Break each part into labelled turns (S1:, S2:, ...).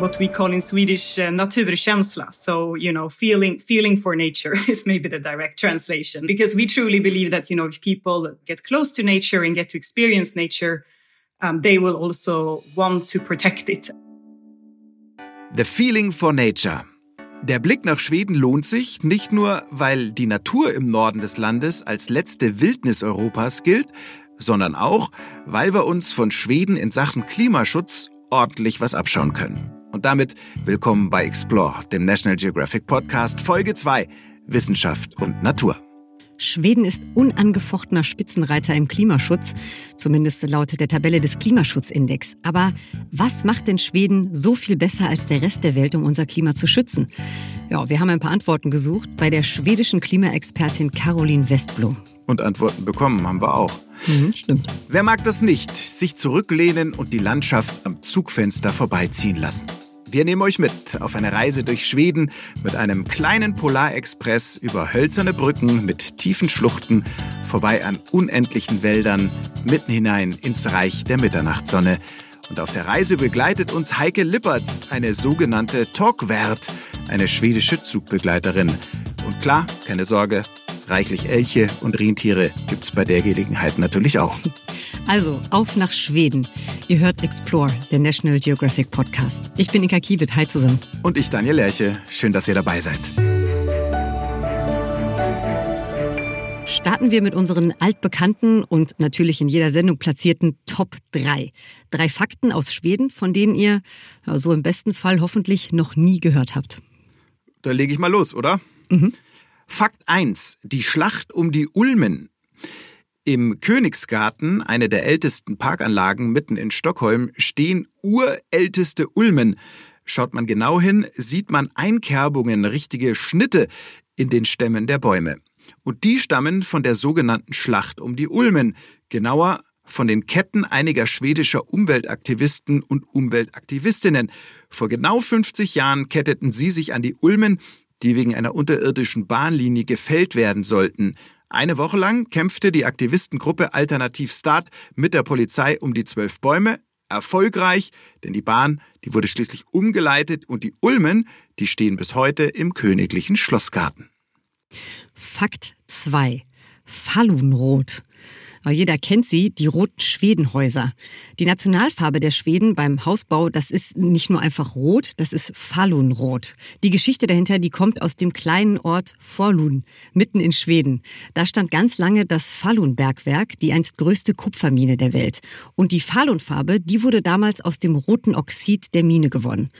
S1: what we call in Swedish uh, naturkänsla. So, you know, feeling, feeling for nature is maybe the direct translation because we truly believe that, you know, if people get close to nature and get to experience nature, um, they will also want to protect it.
S2: The feeling for nature. Der Blick nach Schweden lohnt sich, nicht nur, weil die Natur im Norden des Landes als letzte Wildnis Europas gilt, sondern auch, weil wir uns von Schweden in Sachen Klimaschutz ordentlich was abschauen können. Und damit willkommen bei Explore, dem National Geographic Podcast, Folge 2, Wissenschaft und Natur.
S3: Schweden ist unangefochtener Spitzenreiter im Klimaschutz, zumindest laut der Tabelle des Klimaschutzindex. Aber was macht denn Schweden so viel besser als der Rest der Welt, um unser Klima zu schützen? Ja, wir haben ein paar Antworten gesucht bei der schwedischen Klimaexpertin Caroline Westblom.
S2: Und Antworten bekommen haben wir auch.
S3: Mhm, stimmt.
S2: Wer mag das nicht? Sich zurücklehnen und die Landschaft am Zugfenster vorbeiziehen lassen. Wir nehmen euch mit auf eine Reise durch Schweden mit einem kleinen Polarexpress über hölzerne Brücken mit tiefen Schluchten, vorbei an unendlichen Wäldern, mitten hinein ins Reich der Mitternachtssonne. Und auf der Reise begleitet uns Heike Lippertz, eine sogenannte Talkwert, eine schwedische Zugbegleiterin. Und klar, keine Sorge, reichlich Elche und Rentiere gibt's bei der Gelegenheit natürlich auch.
S3: Also, auf nach Schweden. Ihr hört Explore, der National Geographic Podcast. Ich bin Inka Kiewit. Hi zusammen.
S2: Und ich, Daniel Lerche. Schön, dass ihr dabei seid.
S3: Starten wir mit unseren altbekannten und natürlich in jeder Sendung platzierten Top 3. Drei Fakten aus Schweden, von denen ihr so im besten Fall hoffentlich noch nie gehört habt.
S2: Da lege ich mal los, oder?
S3: Mhm.
S2: Fakt 1. Die Schlacht um die Ulmen im Königsgarten, eine der ältesten Parkanlagen mitten in Stockholm, stehen urälteste Ulmen. Schaut man genau hin, sieht man Einkerbungen, richtige Schnitte in den Stämmen der Bäume. Und die stammen von der sogenannten Schlacht um die Ulmen, genauer von den Ketten einiger schwedischer Umweltaktivisten und Umweltaktivistinnen. Vor genau 50 Jahren ketteten sie sich an die Ulmen, die wegen einer unterirdischen Bahnlinie gefällt werden sollten. Eine Woche lang kämpfte die Aktivistengruppe Alternativ Start mit der Polizei um die zwölf Bäume. Erfolgreich, denn die Bahn, die wurde schließlich umgeleitet und die Ulmen, die stehen bis heute im königlichen Schlossgarten.
S3: Fakt 2. Fallunrot. Jeder kennt sie, die roten Schwedenhäuser. Die Nationalfarbe der Schweden beim Hausbau, das ist nicht nur einfach rot, das ist Falunrot. Die Geschichte dahinter, die kommt aus dem kleinen Ort Forlun, mitten in Schweden. Da stand ganz lange das Falun-Bergwerk, die einst größte Kupfermine der Welt. Und die Falunfarbe, die wurde damals aus dem roten Oxid der Mine gewonnen.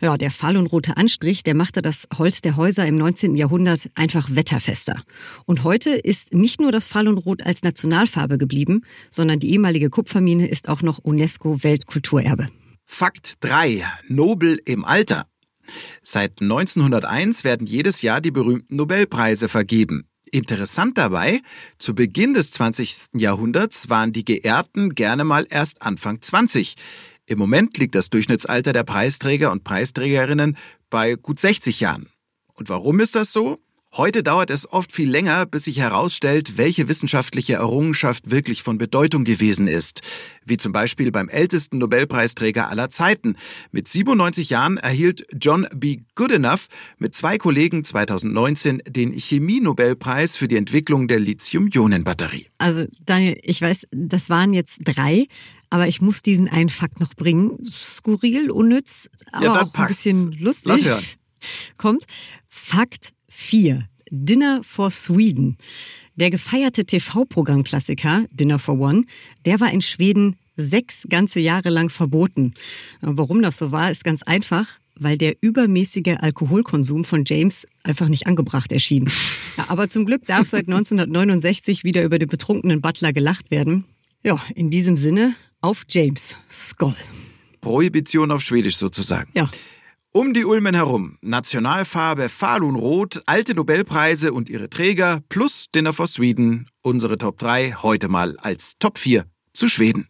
S3: Ja, der falunrote Anstrich, der machte das Holz der Häuser im 19. Jahrhundert einfach wetterfester. Und heute ist nicht nur das Falunrot als Nationalfarbe geblieben, sondern die ehemalige Kupfermine ist auch noch UNESCO-Weltkulturerbe.
S2: Fakt 3. Nobel im Alter. Seit 1901 werden jedes Jahr die berühmten Nobelpreise vergeben. Interessant dabei, zu Beginn des 20. Jahrhunderts waren die Geehrten gerne mal erst Anfang 20. Im Moment liegt das Durchschnittsalter der Preisträger und Preisträgerinnen bei gut 60 Jahren. Und warum ist das so? Heute dauert es oft viel länger, bis sich herausstellt, welche wissenschaftliche Errungenschaft wirklich von Bedeutung gewesen ist. Wie zum Beispiel beim ältesten Nobelpreisträger aller Zeiten. Mit 97 Jahren erhielt John B. Goodenough mit zwei Kollegen 2019 den Chemie-Nobelpreis für die Entwicklung der Lithium-Ionen-Batterie.
S3: Also Daniel, ich weiß, das waren jetzt drei, aber ich muss diesen einen Fakt noch bringen. Skurril, unnütz, aber
S2: Ja,
S3: auch ein
S2: pack's.
S3: bisschen lustig.
S2: Lass hören.
S3: Kommt. Fakt 4. Dinner for Sweden. Der gefeierte TV-Programmklassiker Dinner for One, der war in Schweden sechs ganze Jahre lang verboten. Warum das so war, ist ganz einfach, weil der übermäßige Alkoholkonsum von James einfach nicht angebracht erschien. Ja, aber zum Glück darf seit 1969 wieder über den betrunkenen Butler gelacht werden. Ja, in diesem Sinne, auf James. Skoll.
S2: Prohibition auf Schwedisch sozusagen.
S3: Ja.
S2: Um die Ulmen herum Nationalfarbe Falunrot, alte Nobelpreise und ihre Träger plus Dinner for Sweden. Unsere Top 3 heute mal als Top 4 zu Schweden.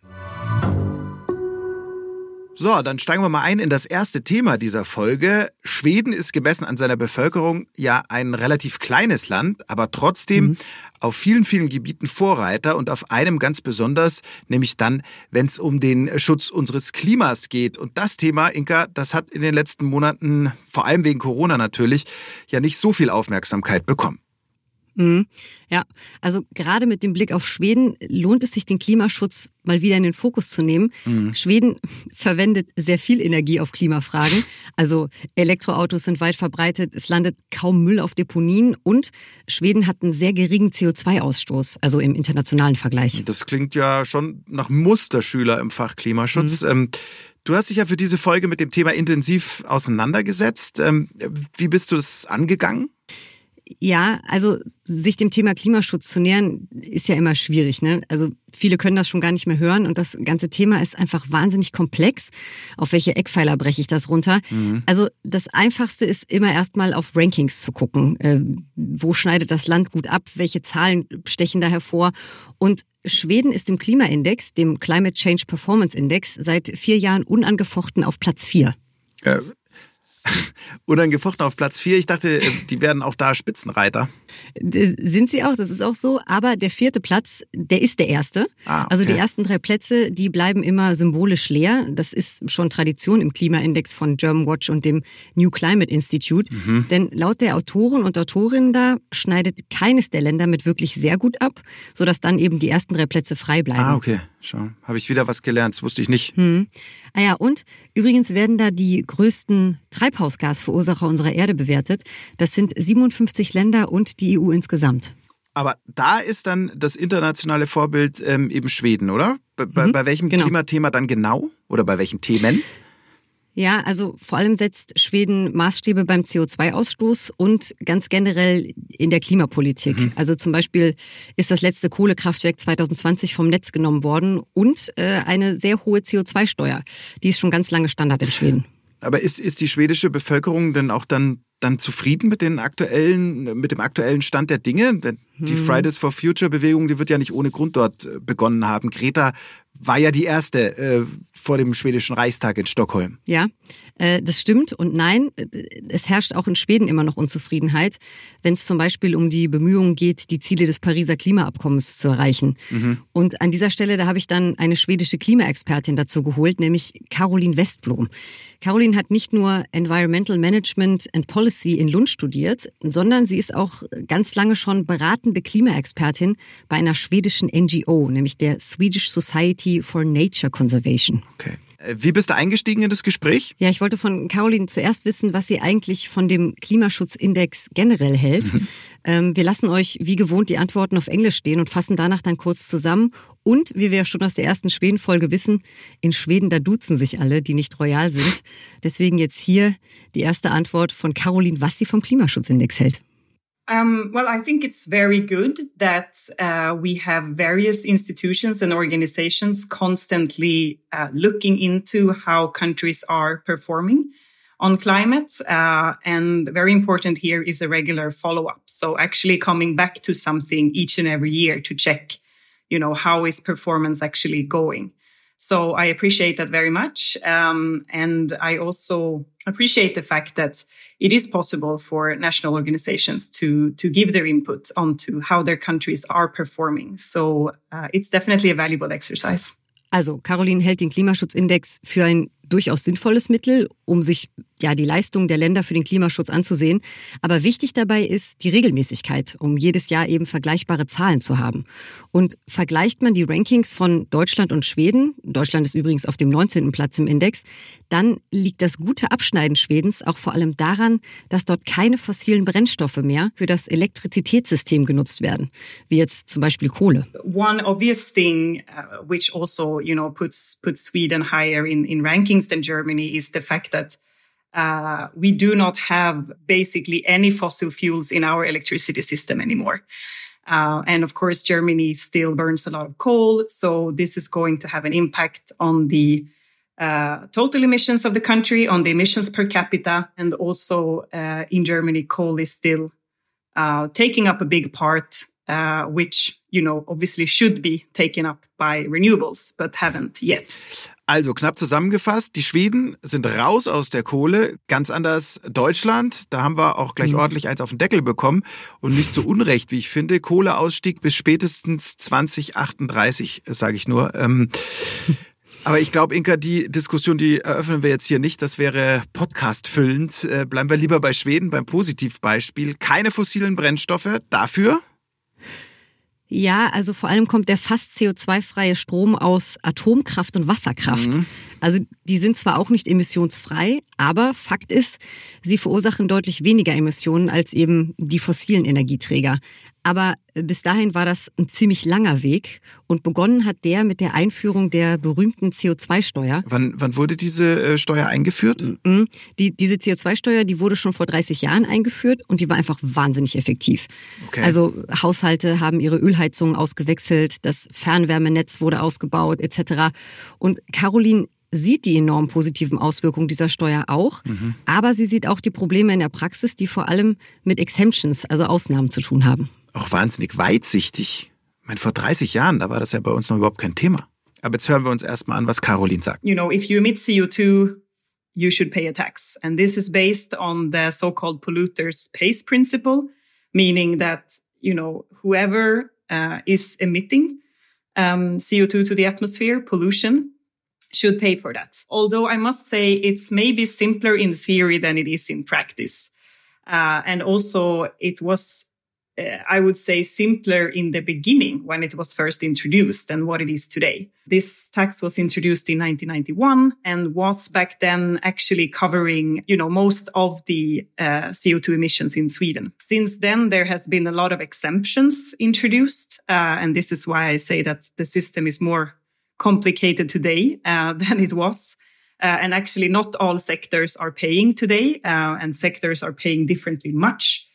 S2: So, dann steigen wir mal ein in das erste Thema dieser Folge. Schweden ist gemessen an seiner Bevölkerung ja ein relativ kleines Land, aber trotzdem mhm. auf vielen, vielen Gebieten Vorreiter und auf einem ganz besonders, nämlich dann, wenn es um den Schutz unseres Klimas geht. Und das Thema, Inka, das hat in den letzten Monaten, vor allem wegen Corona natürlich, ja nicht so viel Aufmerksamkeit bekommen.
S3: Mhm. Ja, also gerade mit dem Blick auf Schweden lohnt es sich, den Klimaschutz mal wieder in den Fokus zu nehmen. Mhm. Schweden verwendet sehr viel Energie auf Klimafragen. Also Elektroautos sind weit verbreitet, es landet kaum Müll auf Deponien und Schweden hat einen sehr geringen CO2-Ausstoß, also im internationalen Vergleich.
S2: Das klingt ja schon nach Musterschüler im Fach Klimaschutz. Mhm. Ähm, du hast dich ja für diese Folge mit dem Thema intensiv auseinandergesetzt. Ähm, wie bist du es angegangen?
S3: Ja, also sich dem Thema Klimaschutz zu nähern, ist ja immer schwierig. Ne? Also viele können das schon gar nicht mehr hören und das ganze Thema ist einfach wahnsinnig komplex. Auf welche Eckpfeiler breche ich das runter? Mhm. Also das Einfachste ist immer erstmal auf Rankings zu gucken. Äh, wo schneidet das Land gut ab? Welche Zahlen stechen da hervor? Und Schweden ist im Klimaindex, dem Climate Change Performance Index, seit vier Jahren unangefochten auf Platz vier.
S2: Äh, unangefochten auf Platz vier. Ich dachte, äh, die werden auch da Spitzenreiter.
S3: Sind sie auch, das ist auch so. Aber der vierte Platz, der ist der erste. Ah, okay. Also die ersten drei Plätze, die bleiben immer symbolisch leer. Das ist schon Tradition im Klimaindex von German Watch und dem New Climate Institute. Mhm. Denn laut der Autoren und Autorinnen da schneidet keines der Länder mit wirklich sehr gut ab, sodass dann eben die ersten drei Plätze frei bleiben.
S2: Ah, okay. Schau, habe ich wieder was gelernt, das wusste ich nicht.
S3: Hm. Ah ja, und übrigens werden da die größten Treibhausgasverursacher unserer Erde bewertet. Das sind 57 Länder und die EU insgesamt.
S2: Aber da ist dann das internationale Vorbild ähm, eben Schweden, oder? Bei, mhm, bei welchem genau. Klimathema dann genau? Oder bei welchen Themen?
S3: Ja, also vor allem setzt Schweden Maßstäbe beim CO2-Ausstoß und ganz generell in der Klimapolitik. Mhm. Also zum Beispiel ist das letzte Kohlekraftwerk 2020 vom Netz genommen worden und äh, eine sehr hohe CO2-Steuer. Die ist schon ganz lange Standard in Schweden.
S2: Aber ist, ist die schwedische Bevölkerung denn auch dann, dann zufrieden mit den aktuellen, mit dem aktuellen Stand der Dinge? Die hm. Fridays for Future Bewegung, die wird ja nicht ohne Grund dort äh, begonnen haben. Greta war ja die erste äh, vor dem schwedischen Reichstag in Stockholm.
S3: Ja, äh, das stimmt und nein, es herrscht auch in Schweden immer noch Unzufriedenheit, wenn es zum Beispiel um die Bemühungen geht, die Ziele des Pariser Klimaabkommens zu erreichen. Mhm. Und an dieser Stelle, da habe ich dann eine schwedische Klimaexpertin dazu geholt, nämlich Caroline Westblom. Caroline hat nicht nur Environmental Management and Policy in Lund studiert, sondern sie ist auch ganz lange schon beratende Klimaexpertin bei einer schwedischen NGO, nämlich der Swedish Society for Nature Conservation.
S2: Okay. Äh, wie bist du eingestiegen in das Gespräch?
S3: Ja, ich wollte von Caroline zuerst wissen, was sie eigentlich von dem Klimaschutzindex generell hält. Mhm. Ähm, wir lassen euch wie gewohnt die Antworten auf Englisch stehen und fassen danach dann kurz zusammen. Und wie wir ja schon aus der ersten Schweden-Folge wissen, in Schweden, da duzen sich alle, die nicht royal sind. Deswegen jetzt hier die erste Antwort von Caroline, was sie vom Klimaschutzindex hält.
S1: Um, well, I think it's very good that uh, we have various institutions and organizations constantly uh, looking into how countries are performing on climate. Uh, and very important here is a regular follow up. So actually coming back to something each and every year to check, you know, how is performance actually going? So I appreciate that very much. Um, and I also appreciate the fact that it is possible for national organizations to, to give their input onto how their countries are performing. So uh, it's definitely a valuable exercise.
S3: Also, Caroline hält den Klimaschutzindex für ein durchaus sinnvolles Mittel, um sich ja die Leistungen der Länder für den Klimaschutz anzusehen. Aber wichtig dabei ist die Regelmäßigkeit, um jedes Jahr eben vergleichbare Zahlen zu haben. Und vergleicht man die Rankings von Deutschland und Schweden, Deutschland ist übrigens auf dem 19. Platz im Index, dann liegt das gute Abschneiden Schwedens auch vor allem daran, dass dort keine fossilen Brennstoffe mehr für das Elektrizitätssystem genutzt werden, wie jetzt zum Beispiel Kohle.
S1: One obvious thing uh, which also, you know, puts puts Sweden higher in in rankings against in Germany is the fact that uh, we do not have basically any fossil fuels in our electricity system anymore. Uh, and of course, Germany still burns a lot of coal. So this is going to have an impact on the uh, total emissions of the country, on the emissions per capita. And also uh, in Germany, coal is still uh, taking up a big part, uh, which you know, obviously should be taken up by renewables, but haven't yet.
S2: Also knapp zusammengefasst, die Schweden sind raus aus der Kohle, ganz anders Deutschland. Da haben wir auch gleich mhm. ordentlich eins auf den Deckel bekommen und nicht so unrecht, wie ich finde. Kohleausstieg bis spätestens 2038, sage ich nur. Ähm, aber ich glaube, Inka, die Diskussion, die eröffnen wir jetzt hier nicht. Das wäre podcastfüllend. Äh, bleiben wir lieber bei Schweden, beim Positivbeispiel. Keine fossilen Brennstoffe. Dafür?
S3: Ja, also vor allem kommt der fast CO2-freie Strom aus Atomkraft und Wasserkraft. Mhm. Also die sind zwar auch nicht emissionsfrei, aber Fakt ist, sie verursachen deutlich weniger Emissionen als eben die fossilen Energieträger. Aber bis dahin war das ein ziemlich langer Weg und begonnen hat der mit der Einführung der berühmten CO2-Steuer.
S2: Wann, wann wurde diese äh, Steuer eingeführt?
S3: Die, diese CO2-Steuer, die wurde schon vor 30 Jahren eingeführt und die war einfach wahnsinnig effektiv. Okay. Also Haushalte haben ihre Ölheizungen ausgewechselt, das Fernwärmenetz wurde ausgebaut etc. Und Caroline sieht die enorm positiven Auswirkungen dieser Steuer auch, mhm. aber sie sieht auch die Probleme in der Praxis, die vor allem mit Exemptions, also Ausnahmen zu tun haben
S2: auch wahnsinnig weitsichtig. Ich meine, vor 30 Jahren, da war das ja bei uns noch überhaupt kein Thema. Aber jetzt hören wir uns erstmal an, was Caroline sagt.
S1: You know, if you emit CO2, you should pay a tax. And this is based on the so-called polluters pays principle, meaning that, you know, whoever uh, is emitting um, CO2 to the atmosphere, pollution, should pay for that. Although I must say it's maybe simpler in theory than it is in practice. Uh, and also it was I would say, simpler in the beginning when it was first introduced than what it is today. This tax was introduced in 1991 and was back then actually covering, you know, most of the uh, CO2 emissions in Sweden. Since then, there has been a lot of exemptions introduced. Uh, and this is why I say that the system is more complicated today uh, than it was. Uh, and actually, not all sectors are paying today, uh, and sectors are paying differently much.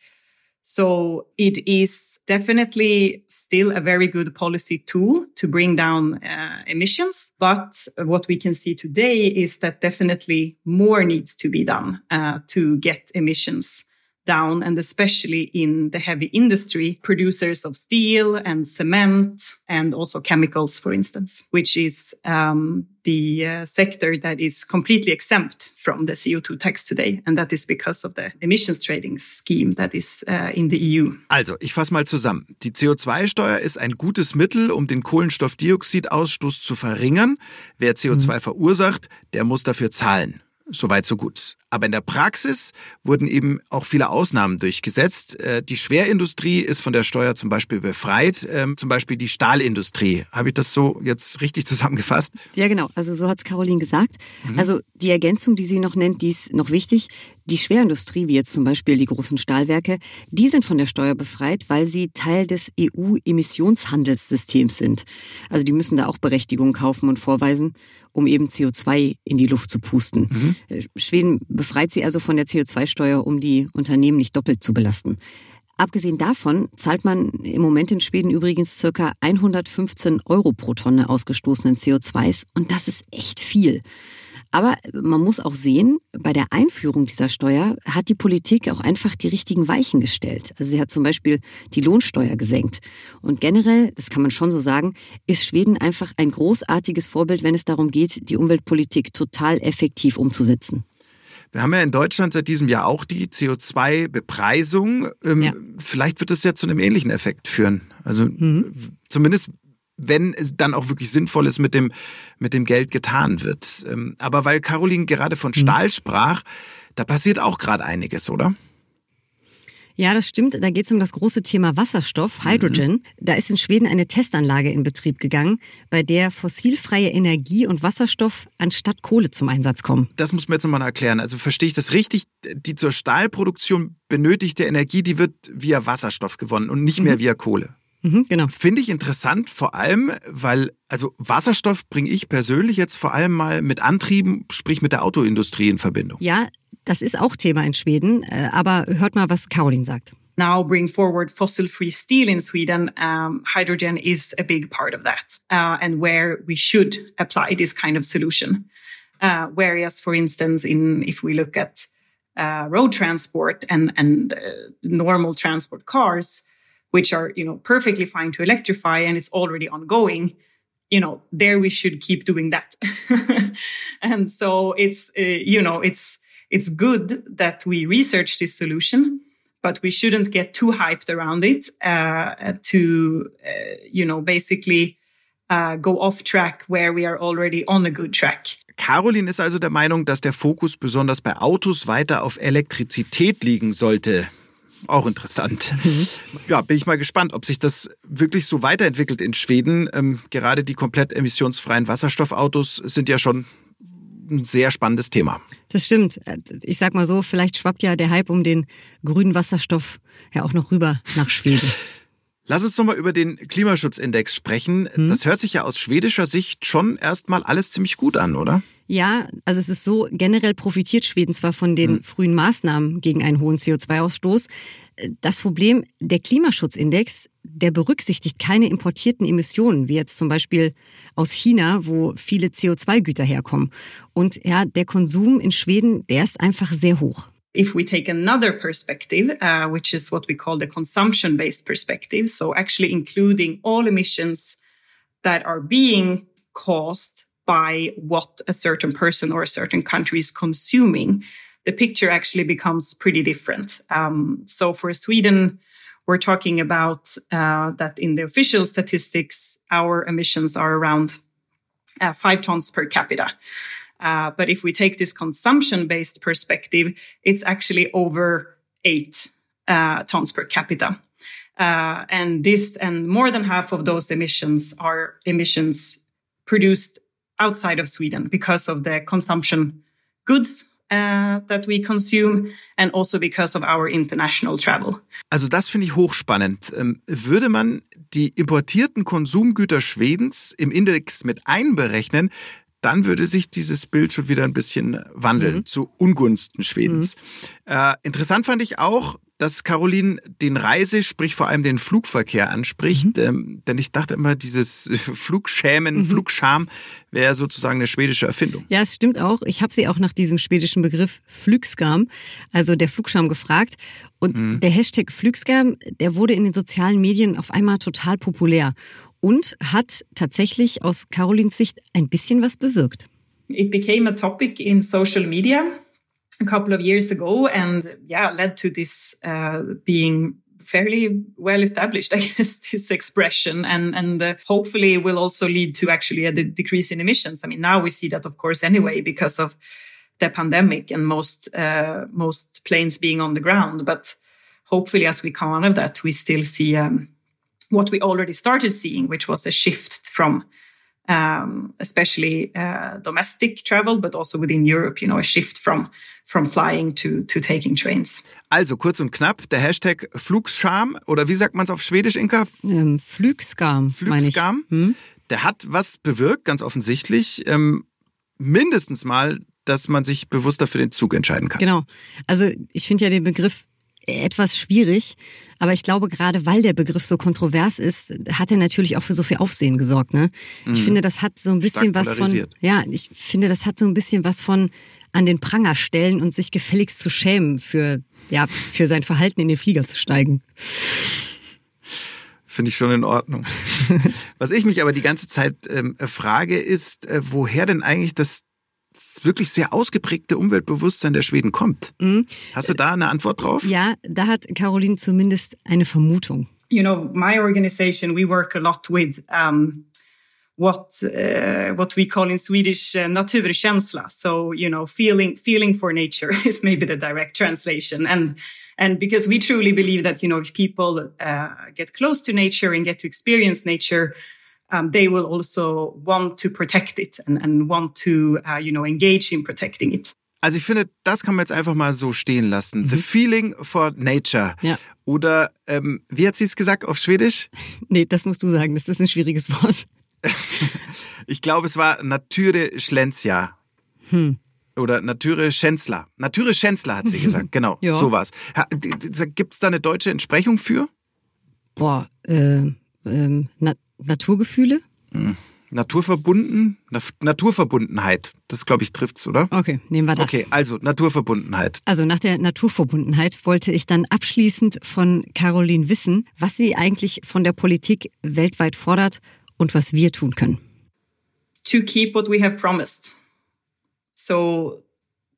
S1: So it is definitely still a very good policy tool to bring down uh, emissions. But what we can see today is that definitely more needs to be done uh, to get emissions down and especially in the heavy industry, producers of steel and cement and also chemicals, for instance, which is um, the uh, sector that is completely exempt from the CO2 tax today. And that is because of the emissions trading scheme that is uh, in the EU.
S2: Also, ich fasse mal zusammen. Die CO2-Steuer ist ein gutes Mittel, um den Kohlenstoffdioxidausstoß zu verringern. Wer CO2 mhm. verursacht, der muss dafür zahlen. Soweit, so gut. Aber in der Praxis wurden eben auch viele Ausnahmen durchgesetzt. Äh, die Schwerindustrie ist von der Steuer zum Beispiel befreit, ähm, zum Beispiel die Stahlindustrie. Habe ich das so jetzt richtig zusammengefasst?
S3: Ja, genau. Also so hat es Caroline gesagt. Mhm. Also die Ergänzung, die sie noch nennt, die ist noch wichtig. Die Schwerindustrie, wie jetzt zum Beispiel die großen Stahlwerke, die sind von der Steuer befreit, weil sie Teil des EU-Emissionshandelssystems sind. Also die müssen da auch Berechtigungen kaufen und vorweisen, um eben CO2 in die Luft zu pusten. Mhm. Äh, Schweden befreit sie also von der CO2-Steuer, um die Unternehmen nicht doppelt zu belasten. Abgesehen davon zahlt man im Moment in Schweden übrigens circa 115 Euro pro Tonne ausgestoßenen CO2s und das ist echt viel. Aber man muss auch sehen, bei der Einführung dieser Steuer hat die Politik auch einfach die richtigen Weichen gestellt. Also sie hat zum Beispiel die Lohnsteuer gesenkt. Und generell, das kann man schon so sagen, ist Schweden einfach ein großartiges Vorbild, wenn es darum geht, die Umweltpolitik total effektiv umzusetzen.
S2: Wir haben ja in Deutschland seit diesem Jahr auch die CO2-Bepreisung. Ähm, ja. Vielleicht wird es ja zu einem ähnlichen Effekt führen. Also mhm. zumindest wenn es dann auch wirklich sinnvoll ist, mit dem, mit dem Geld getan wird. Ähm, aber weil Caroline gerade von mhm. Stahl sprach, da passiert auch gerade einiges, oder?
S3: Ja, das stimmt. Da geht es um das große Thema Wasserstoff, Hydrogen. Mhm. Da ist in Schweden eine Testanlage in Betrieb gegangen, bei der fossilfreie Energie und Wasserstoff anstatt Kohle zum Einsatz kommen.
S2: Das muss man jetzt nochmal erklären. Also verstehe ich das richtig? Die zur Stahlproduktion benötigte Energie, die wird via Wasserstoff gewonnen und nicht mehr mhm. via Kohle.
S3: Mhm, genau.
S2: Finde ich interessant, vor allem, weil, also Wasserstoff bringe ich persönlich jetzt vor allem mal mit Antrieben, sprich mit der Autoindustrie in Verbindung.
S3: Ja, das ist auch Thema in Schweden, äh, aber hört mal, was Caroline sagt.
S1: now bring forward fossil-free steel in Sweden, um, hydrogen is a big part of that, uh, and where we should apply this kind of solution. Uh, whereas, for instance, in if we look at uh, road transport and and uh, normal transport cars, which are, you know, perfectly fine to electrify and it's already ongoing, you know, there we should keep doing that. and so it's, uh, you know, it's, it's good that we research this solution, but we shouldn't get too hyped around it, uh, to, uh, you know, basically, uh, go off track where we are already on a good track.
S2: Caroline ist also der Meinung, dass der Fokus besonders bei Autos weiter auf Elektrizität liegen sollte. Auch interessant. Mhm. Ja, bin ich mal gespannt, ob sich das wirklich so weiterentwickelt in Schweden. Ähm, gerade die komplett emissionsfreien Wasserstoffautos sind ja schon ein sehr spannendes Thema.
S3: Das stimmt. Ich sag mal so, vielleicht schwappt ja der Hype um den grünen Wasserstoff ja auch noch rüber nach Schweden.
S2: Lass uns nochmal über den Klimaschutzindex sprechen. Hm. Das hört sich ja aus schwedischer Sicht schon erstmal alles ziemlich gut an, oder?
S3: Ja, also es ist so, generell profitiert Schweden zwar von den hm. frühen Maßnahmen gegen einen hohen CO2-Ausstoß. Das Problem, der Klimaschutzindex, der berücksichtigt keine importierten Emissionen, wie jetzt zum Beispiel aus China, wo viele CO2-Güter herkommen. Und ja, der Konsum in Schweden, der ist einfach sehr hoch.
S1: if we take another perspective, uh, which is what we call the consumption based perspective, so actually including all emissions that are being caused by what a certain person or a certain country is consuming, the picture actually becomes pretty different. Um, so for Sweden, we're talking about uh, that in the official statistics, our emissions are around uh, five tons per capita. Uh, but if we take this consumption based perspective, it's actually over eight uh, tons per capita. Uh, and this and more than half of those emissions are emissions produced outside of Sweden because of the consumption goods uh, that we consume and also because of our international travel.
S2: Also das finde ich hochspannend. Ähm, würde man die importierten Konsumgüter Schwedens im Index mit einberechnen, dann würde sich dieses Bild schon wieder ein bisschen wandeln mhm. zu Ungunsten Schwedens. Mhm. Äh, interessant fand ich auch, dass Caroline den Reise, sprich vor allem den Flugverkehr anspricht, mhm. ähm, denn ich dachte immer, dieses Flugschämen, mhm. Flugscham wäre sozusagen eine schwedische Erfindung.
S3: Ja, es stimmt auch. Ich habe sie auch nach diesem schwedischen Begriff Flugskam, also der Flugscham, gefragt. Und mhm. der Hashtag Flugskam, der wurde in den sozialen Medien auf einmal total populär und hat tatsächlich aus Carolins Sicht ein bisschen was bewirkt.
S1: It became a topic in social media a couple of years ago and yeah, led to this uh, being fairly well established, I guess, this expression and, and uh, hopefully it will also lead to actually a decrease in emissions. I mean, now we see that, of course, anyway, because of the pandemic and most, uh, most planes being on the ground. But hopefully as we come out of that, we still see, um, what we already started seeing, which was a shift from um, especially uh, domestic travel, but also within Europe, you know, a shift from from flying to to taking trains.
S2: Also kurz und knapp, der Hashtag Flugscham oder wie sagt man es auf Schwedisch, Inka?
S3: Ähm, Flugskam.
S2: Flugskam. Hm? Der hat was bewirkt, ganz offensichtlich. Ähm, mindestens mal, dass man sich bewusster für den Zug entscheiden kann.
S3: Genau. Also ich finde ja den Begriff etwas schwierig. Aber ich glaube, gerade weil der Begriff so kontrovers ist, hat er natürlich auch für so viel Aufsehen gesorgt. Ne? Ich mhm. finde, das hat so ein bisschen was von. Ja, ich finde, das hat so ein bisschen was von an den Pranger stellen und sich gefälligst zu schämen für, ja, für sein Verhalten in den Flieger zu steigen.
S2: Finde ich schon in Ordnung. Was ich mich aber die ganze Zeit ähm, frage, ist, äh, woher denn eigentlich das wirklich sehr ausgeprägte Umweltbewusstsein der Schweden kommt. Mhm. Hast du da eine Antwort drauf?
S3: Ja, da hat Caroline zumindest eine Vermutung.
S1: You know, my organization, we work a lot with um, what uh, what we call in Swedish uh, naturkänsla. So you know, feeling feeling for nature is maybe the direct translation, and and because we truly believe that you know, if people uh, get close to nature and get to experience nature, um, they will also want to protect it and, and want to, uh, you know, engage in protecting it.
S2: Also ich finde, das kann man jetzt einfach mal so stehen lassen. Mhm. The feeling for nature. Ja. Oder ähm, wie hat sie es gesagt auf Schwedisch?
S3: Nee, das musst du sagen. Das ist ein schwieriges Wort.
S2: ich glaube, es war Nature Schlenzia. Hm. Oder Nature Schänzler. Nature Schänzler hat sie gesagt. Genau, ja. sowas. Gibt es da eine deutsche Entsprechung für?
S3: Boah, äh, ähm, Na Naturgefühle? Hm.
S2: Naturverbunden, Na Naturverbundenheit. Das, glaube ich, trifft's, oder?
S3: Okay, nehmen wir das.
S2: Okay, also Naturverbundenheit.
S3: Also nach der Naturverbundenheit wollte ich dann abschließend von Caroline wissen, was sie eigentlich von der Politik weltweit fordert und was wir tun können.
S1: To keep what we have promised. So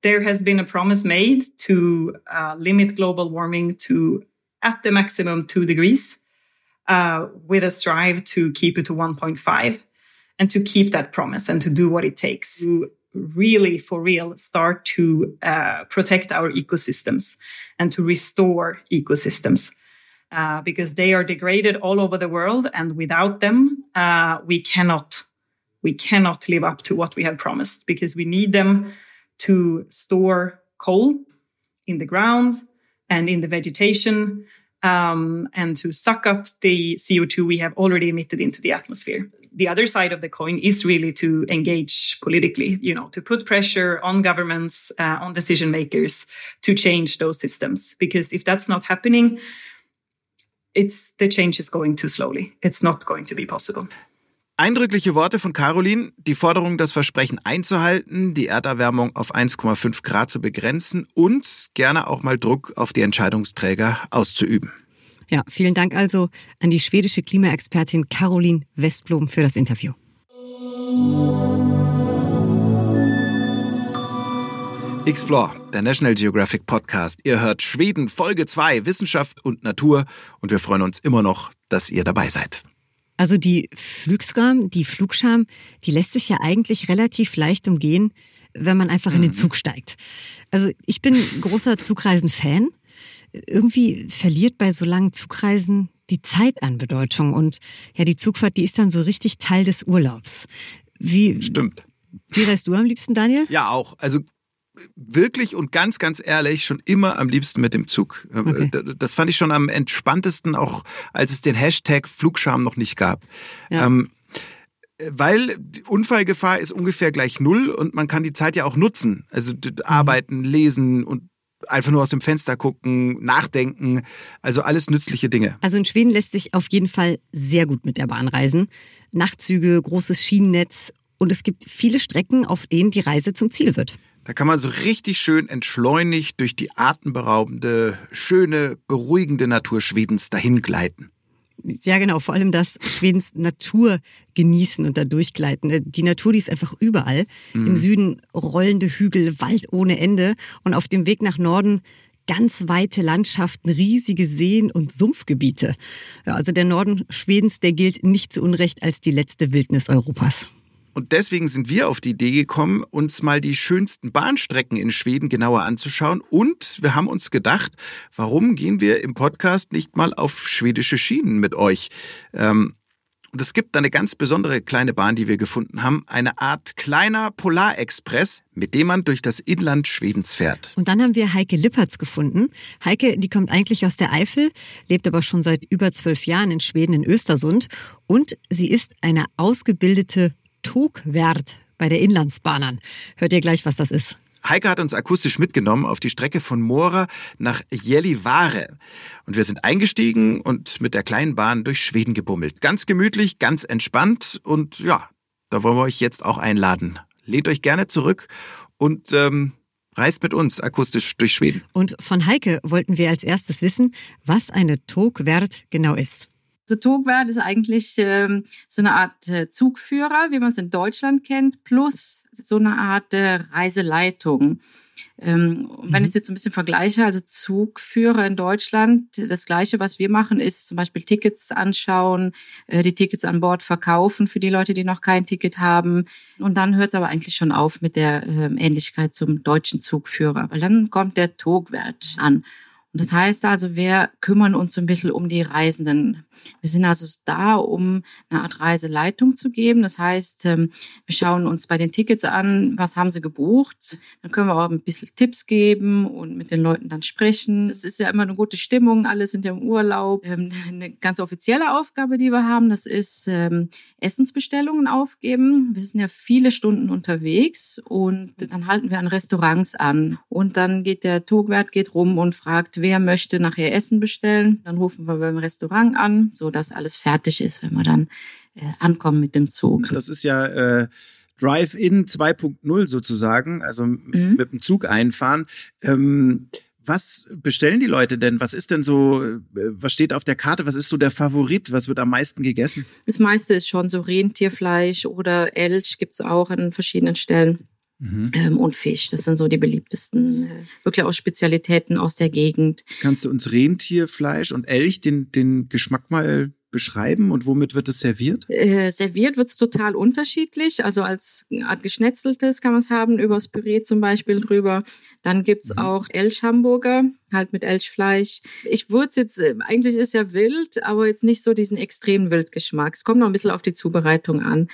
S1: there has been a promise made to uh, limit global warming to at the maximum two degrees, uh, with a strive to keep it to 1.5 and to keep that promise and to do what it takes to really, for real, start to uh, protect our ecosystems and to restore ecosystems. Uh, because they are degraded all over the world, and without them, uh, we cannot we cannot live up to what we have promised because we need them to store coal in the ground and in the vegetation um, and to suck up the CO2 we have already emitted into the atmosphere. The other side of the coin is really to engage politically, you know, to put pressure on governments, uh, on decision makers to change those systems. Because if that's not happening, it's the change is going too slowly. It's not going to be possible.
S2: Eindrückliche Worte von Caroline, die Forderung, das Versprechen einzuhalten, die Erderwärmung auf 1,5 Grad zu begrenzen und gerne auch mal Druck auf die Entscheidungsträger auszuüben.
S3: Ja, vielen Dank also an die schwedische Klimaexpertin Caroline Westblom für das Interview.
S2: Explore, der National Geographic Podcast. Ihr hört Schweden Folge 2 Wissenschaft und Natur und wir freuen uns immer noch, dass ihr dabei seid.
S3: Also die Flugskam, die Flugscham, die lässt sich ja eigentlich relativ leicht umgehen, wenn man einfach in den mhm. Zug steigt. Also ich bin großer Zugreisen-Fan. Irgendwie verliert bei so langen Zugreisen die Zeit an Bedeutung und ja, die Zugfahrt, die ist dann so richtig Teil des Urlaubs. Wie,
S2: Stimmt.
S3: Wie reist du am liebsten, Daniel?
S2: Ja, auch. Also wirklich und ganz, ganz ehrlich schon immer am liebsten mit dem Zug. Ähm, okay. Das fand ich schon am entspanntesten, auch als es den Hashtag Flugscham noch nicht gab. Ja. Ähm, weil die Unfallgefahr ist ungefähr gleich null und man kann die Zeit ja auch nutzen. Also mhm. arbeiten, lesen und einfach nur aus dem Fenster gucken, nachdenken, also alles nützliche Dinge.
S3: Also in Schweden lässt sich auf jeden Fall sehr gut mit der Bahn reisen. Nachtzüge, großes Schienennetz und es gibt viele Strecken, auf denen die Reise zum Ziel wird.
S2: Da kann man so richtig schön entschleunigt durch die atemberaubende, schöne, beruhigende Natur Schwedens dahin gleiten.
S3: Ja, genau. Vor allem das Schwedens Natur genießen und da durchgleiten. Die Natur, die ist einfach überall. Mhm. Im Süden rollende Hügel, Wald ohne Ende. Und auf dem Weg nach Norden ganz weite Landschaften, riesige Seen und Sumpfgebiete. Ja, also der Norden Schwedens, der gilt nicht zu Unrecht als die letzte Wildnis Europas.
S2: Und deswegen sind wir auf die Idee gekommen, uns mal die schönsten Bahnstrecken in Schweden genauer anzuschauen. Und wir haben uns gedacht, warum gehen wir im Podcast nicht mal auf schwedische Schienen mit euch? Ähm, und es gibt eine ganz besondere kleine Bahn, die wir gefunden haben. Eine Art kleiner Polarexpress, mit dem man durch das Inland Schwedens fährt.
S3: Und dann haben wir Heike Lippertz gefunden. Heike, die kommt eigentlich aus der Eifel, lebt aber schon seit über zwölf Jahren in Schweden in Östersund. Und sie ist eine ausgebildete Tugwert bei der Inlandsbahnern. Hört ihr gleich, was das ist.
S2: Heike hat uns akustisch mitgenommen auf die Strecke von Mora nach Gällivare. Und wir sind eingestiegen und mit der kleinen Bahn durch Schweden gebummelt. Ganz gemütlich, ganz entspannt und ja, da wollen wir euch jetzt auch einladen. Lehnt euch gerne zurück und ähm, reist mit uns akustisch durch Schweden.
S3: Und von Heike wollten wir als erstes wissen, was eine Togwert genau ist.
S4: Also Togwert ist eigentlich ähm, so eine Art äh, Zugführer, wie man es in Deutschland kennt, plus so eine Art äh, Reiseleitung. Ähm, mhm. Wenn ich es jetzt ein bisschen vergleiche, also Zugführer in Deutschland, das Gleiche, was wir machen, ist zum Beispiel Tickets anschauen, äh, die Tickets an Bord verkaufen für die Leute, die noch kein Ticket haben. Und dann hört es aber eigentlich schon auf mit der äh, Ähnlichkeit zum deutschen Zugführer, weil dann kommt der Togwert an. Und das heißt also, wir kümmern uns so ein bisschen um die Reisenden. Wir sind also da, um eine Art Reiseleitung zu geben. Das heißt, ähm, wir schauen uns bei den Tickets an, was haben sie gebucht. Dann können wir auch ein bisschen Tipps geben und mit den Leuten dann sprechen. Es ist ja immer eine gute Stimmung, alle sind ja im Urlaub. Ähm, eine ganz offizielle Aufgabe, die wir haben, das ist ähm, Essensbestellungen aufgeben. Wir sind ja viele Stunden unterwegs und dann halten wir an Restaurants an. Und dann geht der Togwert geht rum und fragt, wer möchte nachher Essen bestellen. Dann rufen wir beim Restaurant an, so dass alles fertig ist, wenn wir dann äh, ankommen mit dem Zug.
S2: Das ist ja äh, Drive-In 2.0 sozusagen, also mhm. mit dem Zug einfahren. Ähm, was bestellen die Leute denn? Was ist denn so, äh, was steht auf der Karte? Was ist so der Favorit? Was wird am meisten gegessen?
S4: Das meiste ist schon so Rentierfleisch oder Elch gibt's auch an verschiedenen Stellen. Mhm. Ähm, und Fisch. Das sind so die beliebtesten, äh, wirklich auch Spezialitäten aus der Gegend.
S2: Kannst du uns Rentierfleisch und Elch den, den Geschmack mal beschreiben und womit wird es serviert?
S4: Äh, serviert wird es total unterschiedlich. Also als Art geschnetzeltes kann man es haben, übers Püree zum Beispiel drüber. Dann gibt's mhm. auch Elchhamburger, halt mit Elchfleisch. Ich würde es jetzt, äh, eigentlich ist ja wild, aber jetzt nicht so diesen extremen Wildgeschmack. Es kommt noch ein bisschen auf die Zubereitung an.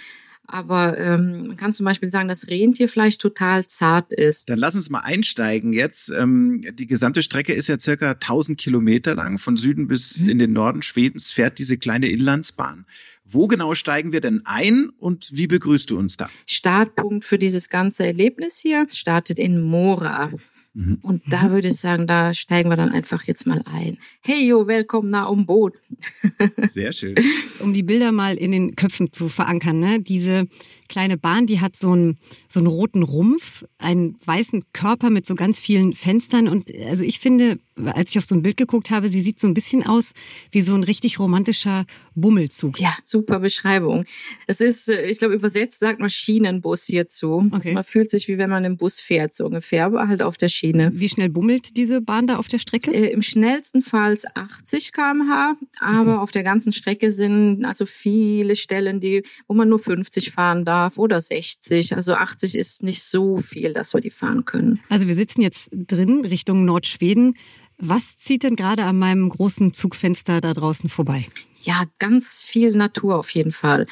S4: Aber ähm, man kann zum Beispiel sagen, dass Rentierfleisch total zart ist.
S2: Dann lass uns mal einsteigen jetzt. Ähm, die gesamte Strecke ist ja circa 1000 Kilometer lang. Von Süden bis mhm. in den Norden Schwedens fährt diese kleine Inlandsbahn. Wo genau steigen wir denn ein und wie begrüßt du uns da?
S4: Startpunkt für dieses ganze Erlebnis hier startet in Mora. Mhm. Und da würde ich sagen, da steigen wir dann einfach jetzt mal ein. Hey, yo, willkommen nah um Boot.
S2: Sehr schön.
S3: um die Bilder mal in den Köpfen zu verankern, ne? Diese kleine Bahn, die hat so einen, so einen roten Rumpf, einen weißen Körper mit so ganz vielen Fenstern. Und also ich finde, als ich auf so ein Bild geguckt habe, sie sieht so ein bisschen aus wie so ein richtig romantischer Bummelzug.
S4: Ja, super Beschreibung. Es ist, äh, ich glaube, übersetzt sagt man Schienenbus hierzu. Okay. Also man fühlt sich, wie wenn man im Bus fährt, so ungefähr, aber halt auf der Schiene.
S3: Wie schnell bummelt diese Bahn da auf der Strecke?
S4: Äh, Im schnellsten Fall 80 kmh, aber okay. auf der ganzen Strecke sind also viele Stellen, die, wo man nur 50 fahren darf darf oder 60. Also 80 ist nicht so viel, dass wir die fahren können.
S3: Also wir sitzen jetzt drin Richtung Nordschweden. Was zieht denn gerade an meinem großen Zugfenster da draußen vorbei?
S4: Ja, ganz viel Natur auf jeden Fall.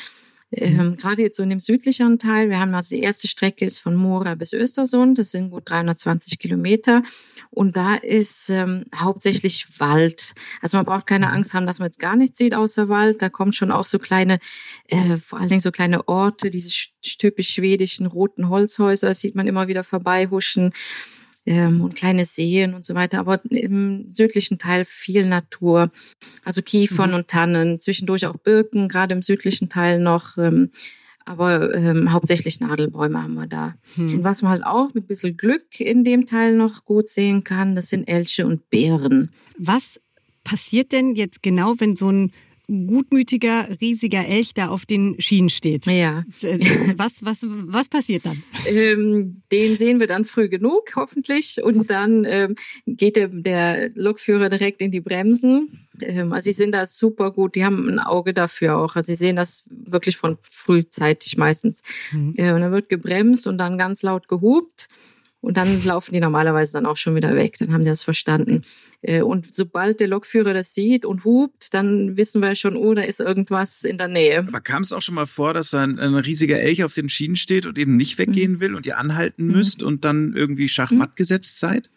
S4: Ähm, Gerade jetzt so in dem südlicheren Teil, wir haben also die erste Strecke ist von Mora bis Östersund, das sind gut 320 Kilometer. Und da ist ähm, hauptsächlich Wald. Also man braucht keine Angst haben, dass man jetzt gar nichts sieht außer Wald. Da kommen schon auch so kleine, äh, vor allen Dingen so kleine Orte, diese typisch schwedischen roten Holzhäuser, sieht man immer wieder vorbeihuschen ähm, und kleine Seen und so weiter. Aber im südlichen Teil viel Natur, also Kiefern mhm. und Tannen, zwischendurch auch Birken, gerade im südlichen Teil noch. Ähm, aber ähm, hauptsächlich Nadelbäume haben wir da. Mhm. Und was man halt auch mit ein bisschen Glück in dem Teil noch gut sehen kann, das sind Elche und Bären.
S3: Was passiert denn jetzt genau, wenn so ein gutmütiger, riesiger Elch da auf den Schienen steht.
S4: Ja.
S3: Was, was, was passiert dann?
S4: Ähm, den sehen wir dann früh genug, hoffentlich. Und dann ähm, geht der, der Lokführer direkt in die Bremsen. Ähm, also sie sind da super gut. Die haben ein Auge dafür auch. Also sie sehen das wirklich von frühzeitig meistens. Mhm. Äh, und dann wird gebremst und dann ganz laut gehupt. Und dann laufen die normalerweise dann auch schon wieder weg. Dann haben die das verstanden. Äh, und sobald der Lokführer das sieht und hupt, dann wissen wir schon, oh, da ist irgendwas in der Nähe.
S2: Aber kam es auch schon mal vor, dass ein, ein riesiger Elch auf den Schienen steht und eben nicht weggehen mhm. will und ihr anhalten mhm. müsst und dann irgendwie Schachmatt mhm. gesetzt seid?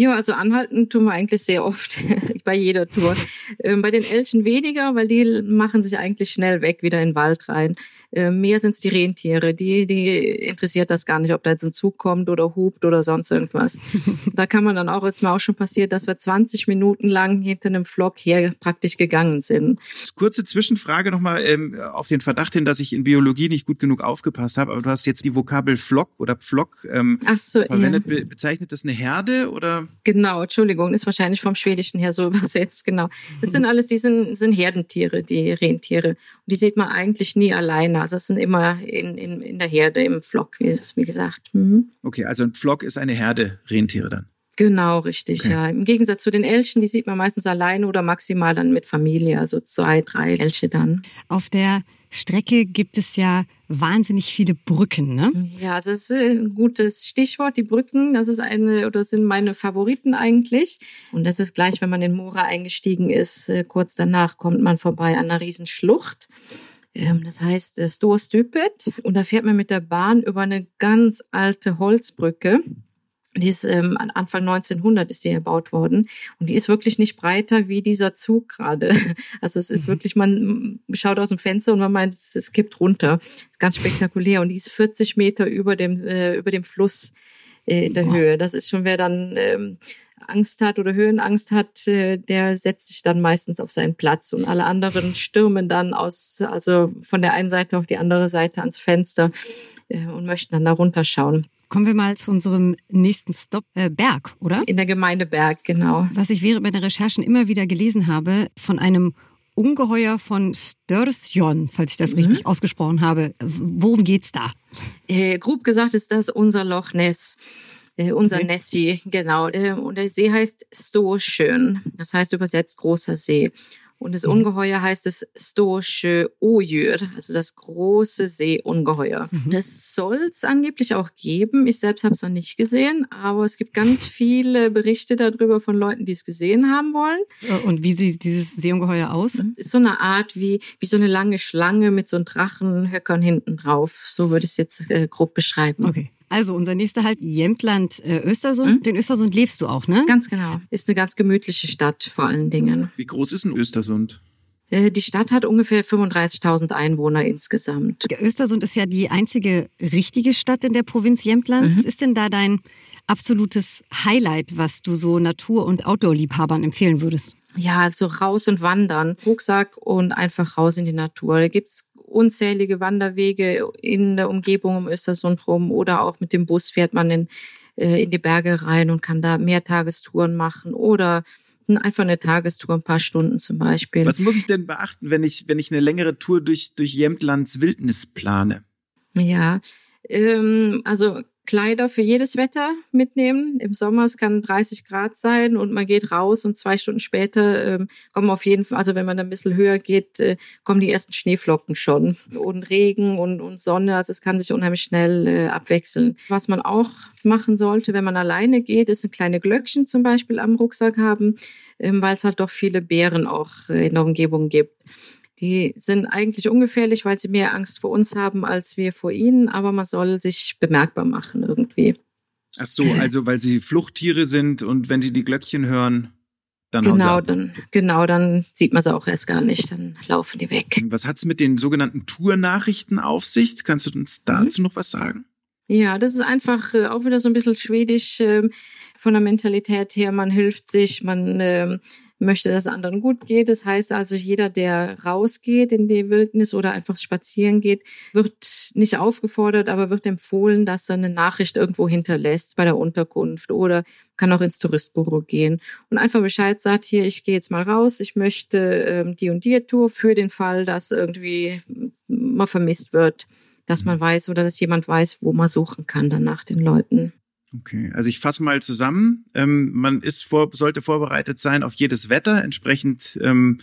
S4: Ja, also anhalten tun wir eigentlich sehr oft bei jeder Tour. Ähm, bei den Elchen weniger, weil die machen sich eigentlich schnell weg wieder in den Wald rein. Mehr sind es die Rentiere. Die, die interessiert das gar nicht, ob da jetzt ein Zug kommt oder hupt oder sonst irgendwas. da kann man dann auch, ist mir auch schon passiert, dass wir 20 Minuten lang hinter einem Flock her praktisch gegangen sind.
S2: Kurze Zwischenfrage nochmal ähm, auf den Verdacht hin, dass ich in Biologie nicht gut genug aufgepasst habe, aber du hast jetzt die Vokabel Flock oder Pflock ähm, Ach so, verwendet. Ja. Be bezeichnet das eine Herde oder?
S4: Genau, Entschuldigung, ist wahrscheinlich vom Schwedischen her so übersetzt, genau. Das sind alles, die sind, sind Herdentiere, die Rentiere. Und die sieht man eigentlich nie alleine. Also es sind immer in, in, in der Herde, im Flock, wie, wie gesagt. Mhm.
S2: Okay, also ein Flock ist eine Herde Rentiere dann.
S4: Genau, richtig, okay. ja. Im Gegensatz zu den Elchen, die sieht man meistens alleine oder maximal dann mit Familie, also zwei, drei Elche dann.
S3: Auf der Strecke gibt es ja wahnsinnig viele Brücken, ne?
S4: Ja, also das ist ein gutes Stichwort, die Brücken. Das ist eine oder sind meine Favoriten eigentlich. Und das ist gleich, wenn man in Mora eingestiegen ist, äh, kurz danach kommt man vorbei an einer Riesenschlucht. Ähm, das heißt äh, Storstupet. Und da fährt man mit der Bahn über eine ganz alte Holzbrücke. Die ist ähm, Anfang 1900 ist sie erbaut worden und die ist wirklich nicht breiter wie dieser Zug gerade. Also es ist mhm. wirklich, man schaut aus dem Fenster und man meint, es, es kippt runter. Das ist ganz spektakulär und die ist 40 Meter über dem äh, über dem Fluss äh, in der wow. Höhe. Das ist schon, wer dann ähm, Angst hat oder Höhenangst hat, äh, der setzt sich dann meistens auf seinen Platz und alle anderen stürmen dann aus, also von der einen Seite auf die andere Seite ans Fenster äh, und möchten dann da runterschauen.
S3: Kommen wir mal zu unserem nächsten Stop, äh, Berg, oder?
S4: In der Gemeinde Berg, genau.
S3: Was ich während meiner Recherchen immer wieder gelesen habe, von einem Ungeheuer von Störsjon, falls ich das mhm. richtig ausgesprochen habe. Worum geht's da?
S4: Äh, grob gesagt ist das unser Loch Ness. Äh, unser okay. Nessie, genau. Äh, und der See heißt Stoschön. Das heißt übersetzt großer See. Und das mhm. Ungeheuer heißt es Storsche Ojür, also das große Seeungeheuer. Mhm. Das soll es angeblich auch geben. Ich selbst habe es noch nicht gesehen, aber es gibt ganz viele Berichte darüber von Leuten, die es gesehen haben wollen.
S3: Äh, und wie sieht dieses Seeungeheuer aus?
S4: Mhm. Ist so eine Art wie, wie so eine lange Schlange mit so einem Drachenhöckern hinten drauf. So würde ich es jetzt äh, grob beschreiben.
S3: Okay. Also unser nächster Halt, Jämtland äh, Östersund. Mhm. Den Östersund lebst du auch, ne?
S4: Ganz genau. Ist eine ganz gemütliche Stadt vor allen Dingen.
S2: Wie groß ist denn Östersund?
S4: Äh, die Stadt hat ungefähr 35.000 Einwohner insgesamt.
S3: Östersund ist ja die einzige richtige Stadt in der Provinz Jämtland. Mhm. Was ist denn da dein absolutes Highlight, was du so Natur- und Outdoor-Liebhabern empfehlen würdest?
S4: Ja, also raus und wandern, Rucksack und einfach raus in die Natur. Da gibt's unzählige Wanderwege in der Umgebung um Östersund rum oder auch mit dem Bus fährt man in, äh, in die Berge rein und kann da Mehrtagestouren machen oder einfach eine Tagestour, ein paar Stunden zum Beispiel.
S2: Was muss ich denn beachten, wenn ich, wenn ich eine längere Tour durch, durch Jämtlands Wildnis plane?
S4: Ja, ähm, also Kleider für jedes Wetter mitnehmen. Im Sommer es kann 30 Grad sein und man geht raus und zwei Stunden später ähm, kommen auf jeden Fall, also wenn man da ein bisschen höher geht, äh, kommen die ersten Schneeflocken schon und Regen und, und Sonne. Also es kann sich unheimlich schnell äh, abwechseln. Was man auch machen sollte, wenn man alleine geht, ist ein kleine Glöckchen zum Beispiel am Rucksack haben, ähm, weil es halt doch viele Bären auch äh, in der Umgebung gibt. Die sind eigentlich ungefährlich, weil sie mehr Angst vor uns haben als wir vor ihnen, aber man soll sich bemerkbar machen irgendwie.
S2: Ach so, also weil sie Fluchttiere sind und wenn sie die Glöckchen hören, dann
S4: genau, dann genau, dann sieht man sie auch erst gar nicht, dann laufen die weg.
S2: Was hat's mit den sogenannten Tournachrichten auf sich? Kannst du uns dazu mhm. noch was sagen?
S4: Ja, das ist einfach äh, auch wieder so ein bisschen schwedisch äh, von der Mentalität her. Man hilft sich, man äh, möchte, dass es anderen gut geht. Das heißt also, jeder, der rausgeht in die Wildnis oder einfach spazieren geht, wird nicht aufgefordert, aber wird empfohlen, dass er eine Nachricht irgendwo hinterlässt bei der Unterkunft oder kann auch ins Touristbüro gehen und einfach Bescheid sagt, hier, ich gehe jetzt mal raus, ich möchte ähm, die und die Tour für den Fall, dass irgendwie mal vermisst wird, dass man weiß oder dass jemand weiß, wo man suchen kann dann nach den Leuten.
S2: Okay, also ich fasse mal zusammen. Ähm, man ist vor, sollte vorbereitet sein auf jedes Wetter, entsprechend ähm,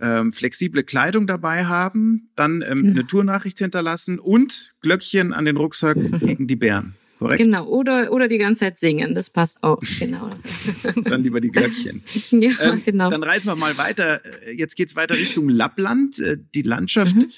S2: ähm, flexible Kleidung dabei haben, dann ähm, mhm. eine Tournachricht hinterlassen und Glöckchen an den Rucksack gegen die Bären. Korrekt?
S4: Genau, oder, oder die ganze Zeit singen, das passt auch, genau.
S2: dann lieber die Glöckchen. ja, ähm, genau. Dann reisen wir mal weiter. Jetzt geht's weiter Richtung Lappland. Äh, die Landschaft mhm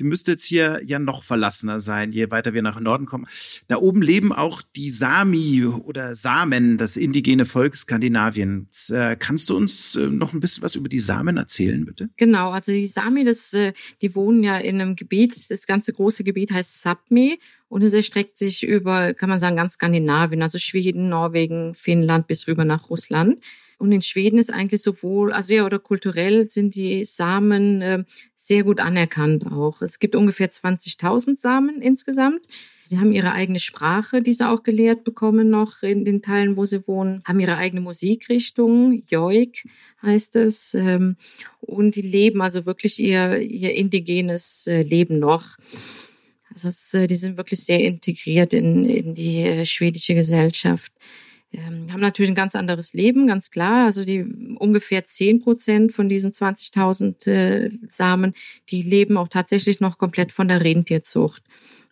S2: die müsste jetzt hier ja noch verlassener sein, je weiter wir nach Norden kommen. Da oben leben auch die Sami oder Samen, das indigene Volk Skandinaviens. Äh, kannst du uns äh, noch ein bisschen was über die Samen erzählen, bitte?
S4: Genau, also die Sami, das, äh, die wohnen ja in einem Gebiet, das ganze große Gebiet heißt Sapmi und es erstreckt sich über, kann man sagen, ganz Skandinavien, also Schweden, Norwegen, Finnland bis rüber nach Russland. Und in Schweden ist eigentlich sowohl, also ja, oder kulturell sind die Samen äh, sehr gut anerkannt auch. Es gibt ungefähr 20.000 Samen insgesamt. Sie haben ihre eigene Sprache, die sie auch gelehrt bekommen noch in den Teilen, wo sie wohnen, haben ihre eigene Musikrichtung, Joik heißt es, ähm, und die leben also wirklich ihr, ihr indigenes äh, Leben noch. Also es, äh, die sind wirklich sehr integriert in, in die äh, schwedische Gesellschaft ähm, haben natürlich ein ganz anderes Leben, ganz klar. Also die ungefähr zehn Prozent von diesen 20.000 äh, Samen, die leben auch tatsächlich noch komplett von der Rentierzucht.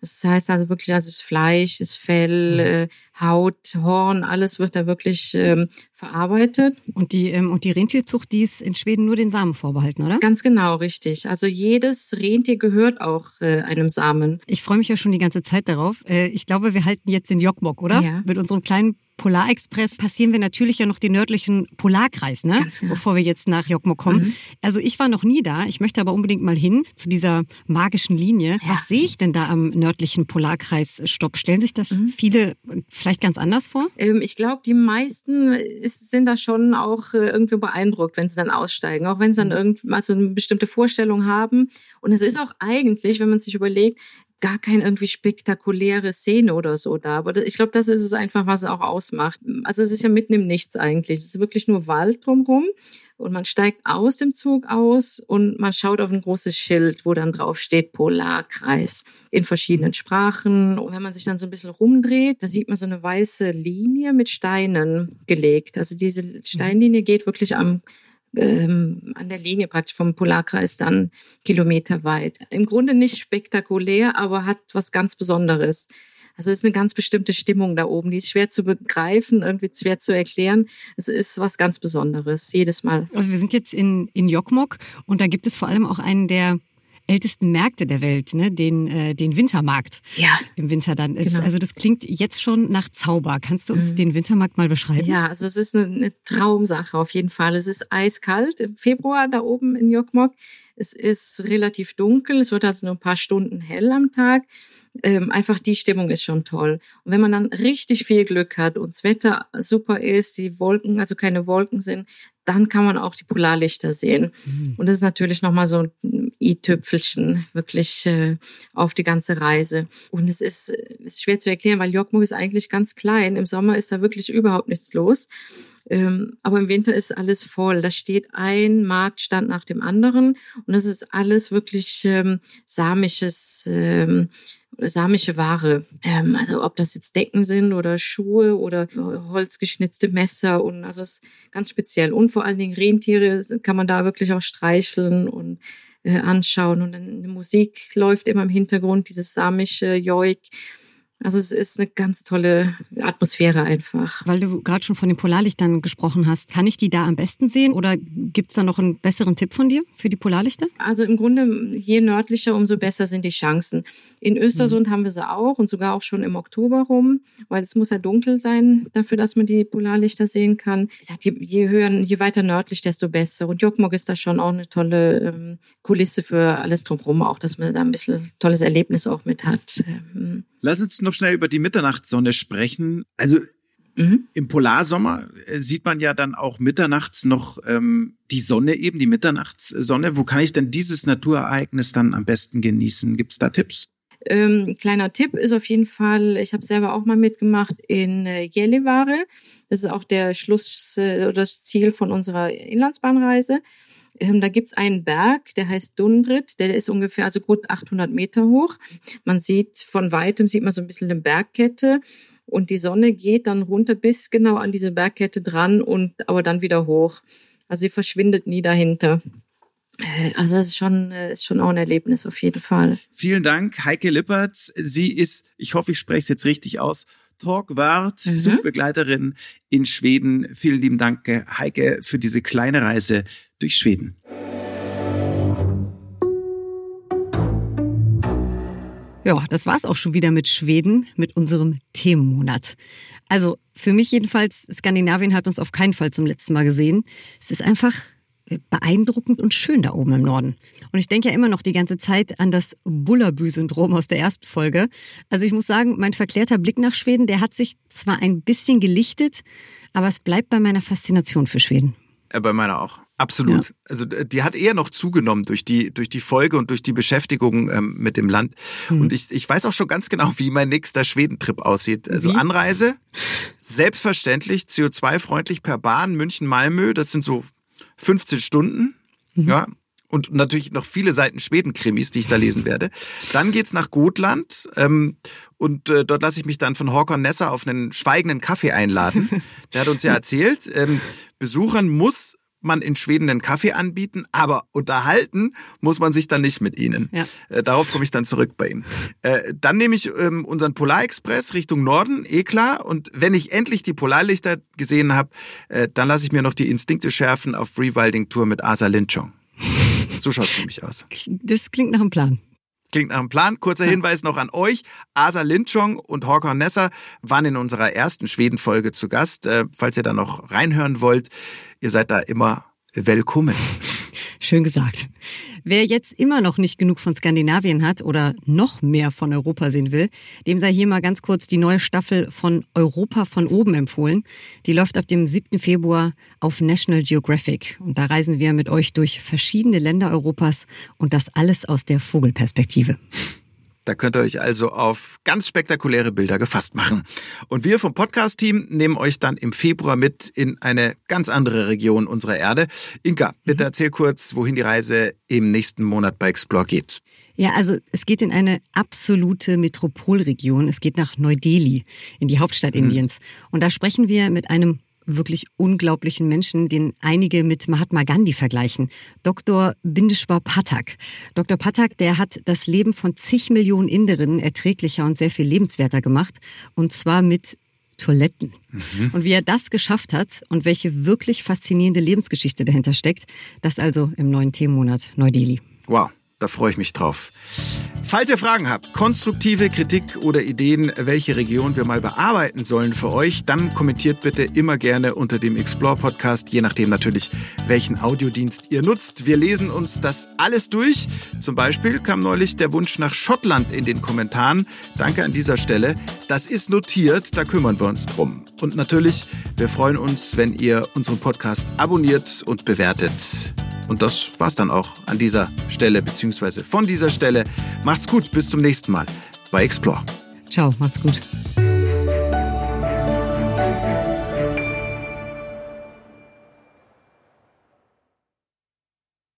S4: Das heißt also wirklich, also das Fleisch, das Fell, mhm. äh, Haut, Horn, alles wird da wirklich ähm, verarbeitet.
S3: Und die, ähm, und die Rentierzucht, die ist in Schweden nur den Samen vorbehalten, oder?
S4: Ganz genau, richtig. Also jedes Rentier gehört auch äh, einem Samen.
S3: Ich freue mich ja schon die ganze Zeit darauf. Äh, ich glaube, wir halten jetzt den Jokkmokk, oder? Ja. Mit unserem kleinen Polarexpress passieren wir natürlich ja noch den nördlichen Polarkreis, ne? Genau. Bevor wir jetzt nach Jokkmokk kommen. Mhm. Also ich war noch nie da. Ich möchte aber unbedingt mal hin zu dieser magischen Linie. Ja. Was sehe ich denn da am nördlichen Polarkreis Stopp. Stellen sich das mhm. viele vielleicht ganz anders vor?
S4: Ähm, ich glaube, die meisten ist, sind da schon auch äh, irgendwie beeindruckt, wenn sie dann aussteigen, auch wenn sie dann mhm. irgendwas so eine bestimmte Vorstellung haben. Und es ist auch eigentlich, wenn man sich überlegt, gar keine irgendwie spektakuläre Szene oder so da. Aber ich glaube, das ist es einfach, was es auch ausmacht. Also es ist ja mitten im Nichts eigentlich. Es ist wirklich nur Wald drumherum und man steigt aus dem Zug aus und man schaut auf ein großes Schild, wo dann drauf steht Polarkreis in verschiedenen Sprachen. Und wenn man sich dann so ein bisschen rumdreht, da sieht man so eine weiße Linie mit Steinen gelegt. Also diese Steinlinie geht wirklich am ähm, an der Linie praktisch vom Polarkreis dann kilometerweit. Im Grunde nicht spektakulär, aber hat was ganz Besonderes. Also es ist eine ganz bestimmte Stimmung da oben, die ist schwer zu begreifen, irgendwie schwer zu erklären. Es ist was ganz Besonderes, jedes Mal.
S3: Also wir sind jetzt in, in Jokmok und da gibt es vor allem auch einen der ältesten Märkte der Welt, ne? den, äh, den Wintermarkt.
S4: Ja.
S3: Im Winter dann ist. Genau. Also das klingt jetzt schon nach Zauber. Kannst du uns mhm. den Wintermarkt mal beschreiben?
S4: Ja, also es ist eine, Traumsache auf jeden Fall. Es ist eiskalt im Februar da oben in Jokmok. Es ist relativ dunkel. Es wird also nur ein paar Stunden hell am Tag. Ähm, einfach die Stimmung ist schon toll. Und wenn man dann richtig viel Glück hat und das Wetter super ist, die Wolken, also keine Wolken sind, dann kann man auch die Polarlichter sehen. Mhm. Und das ist natürlich nochmal so ein i-Tüpfelchen wirklich äh, auf die ganze Reise. Und es ist, ist schwer zu erklären, weil Jokmok ist eigentlich ganz klein. Im Sommer ist da wirklich überhaupt nichts los. Ähm, aber im Winter ist alles voll. Da steht ein Marktstand nach dem anderen und das ist alles wirklich ähm, samisches ähm, samische Ware. Ähm, also ob das jetzt Decken sind oder Schuhe oder holzgeschnitzte Messer und also es ist ganz speziell. Und vor allen Dingen Rentiere kann man da wirklich auch streicheln und äh, anschauen. Und dann Musik läuft immer im Hintergrund, dieses samische Joik. Also es ist eine ganz tolle Atmosphäre einfach.
S3: Weil du gerade schon von den Polarlichtern gesprochen hast, kann ich die da am besten sehen oder gibt es da noch einen besseren Tipp von dir für die Polarlichter?
S4: Also im Grunde, je nördlicher, umso besser sind die Chancen. In Östersund mhm. haben wir sie auch und sogar auch schon im Oktober rum, weil es muss ja dunkel sein dafür, dass man die Polarlichter sehen kann. Ich sag, je, je höher, je weiter nördlich, desto besser. Und Jokmok ist da schon auch eine tolle ähm, Kulisse für alles drumherum, auch dass man da ein bisschen tolles Erlebnis auch mit hat. Ähm,
S2: Lass uns noch schnell über die Mitternachtssonne sprechen. Also mhm. im Polarsommer äh, sieht man ja dann auch mitternachts noch ähm, die Sonne eben, die Mitternachtssonne. Wo kann ich denn dieses Naturereignis dann am besten genießen? Gibt es da Tipps?
S4: Ähm, kleiner Tipp ist auf jeden Fall, ich habe selber auch mal mitgemacht in äh, Gällivare. Das ist auch der Schluss äh, oder das Ziel von unserer Inlandsbahnreise. Ähm, da gibt's einen Berg, der heißt Dundrit, der ist ungefähr also gut 800 Meter hoch. Man sieht von weitem, sieht man so ein bisschen eine Bergkette und die Sonne geht dann runter bis genau an diese Bergkette dran und aber dann wieder hoch. Also sie verschwindet nie dahinter. Äh, also es ist schon, äh, ist schon auch ein Erlebnis auf jeden Fall.
S2: Vielen Dank, Heike Lippertz. Sie ist, ich hoffe, ich spreche es jetzt richtig aus, Talkwart, mhm. Zugbegleiterin in Schweden. Vielen lieben Dank, Heike, für diese kleine Reise durch Schweden.
S3: Ja, das war's auch schon wieder mit Schweden, mit unserem Themenmonat. Also für mich jedenfalls, Skandinavien hat uns auf keinen Fall zum letzten Mal gesehen. Es ist einfach beeindruckend und schön da oben im Norden. Und ich denke ja immer noch die ganze Zeit an das Bullabü-Syndrom aus der ersten Folge. Also ich muss sagen, mein verklärter Blick nach Schweden, der hat sich zwar ein bisschen gelichtet, aber es bleibt bei meiner Faszination für Schweden.
S2: Ja, bei meiner auch. Absolut. Ja. Also die hat eher noch zugenommen durch die durch die Folge und durch die Beschäftigung ähm, mit dem Land. Hm. Und ich, ich weiß auch schon ganz genau, wie mein nächster Schwedentrip aussieht. Also wie? Anreise, selbstverständlich CO2-freundlich per Bahn München-Malmö. Das sind so 15 Stunden. Mhm. Ja. Und natürlich noch viele Seiten Schweden-Krimis, die ich da lesen werde. Dann geht's nach Gotland ähm, und äh, dort lasse ich mich dann von Håkon Nesser auf einen schweigenden Kaffee einladen. Der hat uns ja erzählt, ähm, Besuchern muss man in Schweden einen Kaffee anbieten, aber unterhalten muss man sich dann nicht mit ihnen. Ja. Äh, darauf komme ich dann zurück bei ihm. Äh, dann nehme ich ähm, unseren Polarexpress Richtung Norden, eh klar. Und wenn ich endlich die Polarlichter gesehen habe, äh, dann lasse ich mir noch die Instinkte schärfen auf Rewilding Tour mit Asa Linchong. So schaut es nämlich aus.
S3: Das klingt nach einem Plan.
S2: Klingt nach einem Plan. Kurzer Hinweis noch an euch. Asa Linchong und Håkon Nesser waren in unserer ersten Schweden-Folge zu Gast. Äh, falls ihr da noch reinhören wollt, ihr seid da immer willkommen.
S3: Schön gesagt. Wer jetzt immer noch nicht genug von Skandinavien hat oder noch mehr von Europa sehen will, dem sei hier mal ganz kurz die neue Staffel von Europa von oben empfohlen. Die läuft ab dem 7. Februar auf National Geographic. Und da reisen wir mit euch durch verschiedene Länder Europas und das alles aus der Vogelperspektive.
S2: Da könnt ihr euch also auf ganz spektakuläre Bilder gefasst machen. Und wir vom Podcast-Team nehmen euch dann im Februar mit in eine ganz andere Region unserer Erde. Inka, bitte mhm. erzähl kurz, wohin die Reise im nächsten Monat bei Explore geht.
S3: Ja, also es geht in eine absolute Metropolregion. Es geht nach Neu-Delhi, in die Hauptstadt mhm. Indiens. Und da sprechen wir mit einem wirklich unglaublichen Menschen, den einige mit Mahatma Gandhi vergleichen. Dr. Bindeshwar Pathak. Dr. Pathak, der hat das Leben von zig Millionen Inderinnen erträglicher und sehr viel lebenswerter gemacht. Und zwar mit Toiletten. Mhm. Und wie er das geschafft hat und welche wirklich faszinierende Lebensgeschichte dahinter steckt, das also im neuen Themenmonat Neu-Delhi.
S2: Wow. Da freue ich mich drauf. Falls ihr Fragen habt, konstruktive Kritik oder Ideen, welche Region wir mal bearbeiten sollen für euch, dann kommentiert bitte immer gerne unter dem Explore Podcast, je nachdem natürlich, welchen Audiodienst ihr nutzt. Wir lesen uns das alles durch. Zum Beispiel kam neulich der Wunsch nach Schottland in den Kommentaren. Danke an dieser Stelle. Das ist notiert, da kümmern wir uns drum. Und natürlich, wir freuen uns, wenn ihr unseren Podcast abonniert und bewertet. Und das war's dann auch an dieser Stelle, beziehungsweise von dieser Stelle. Macht's gut, bis zum nächsten Mal bei Explore.
S3: Ciao, macht's gut.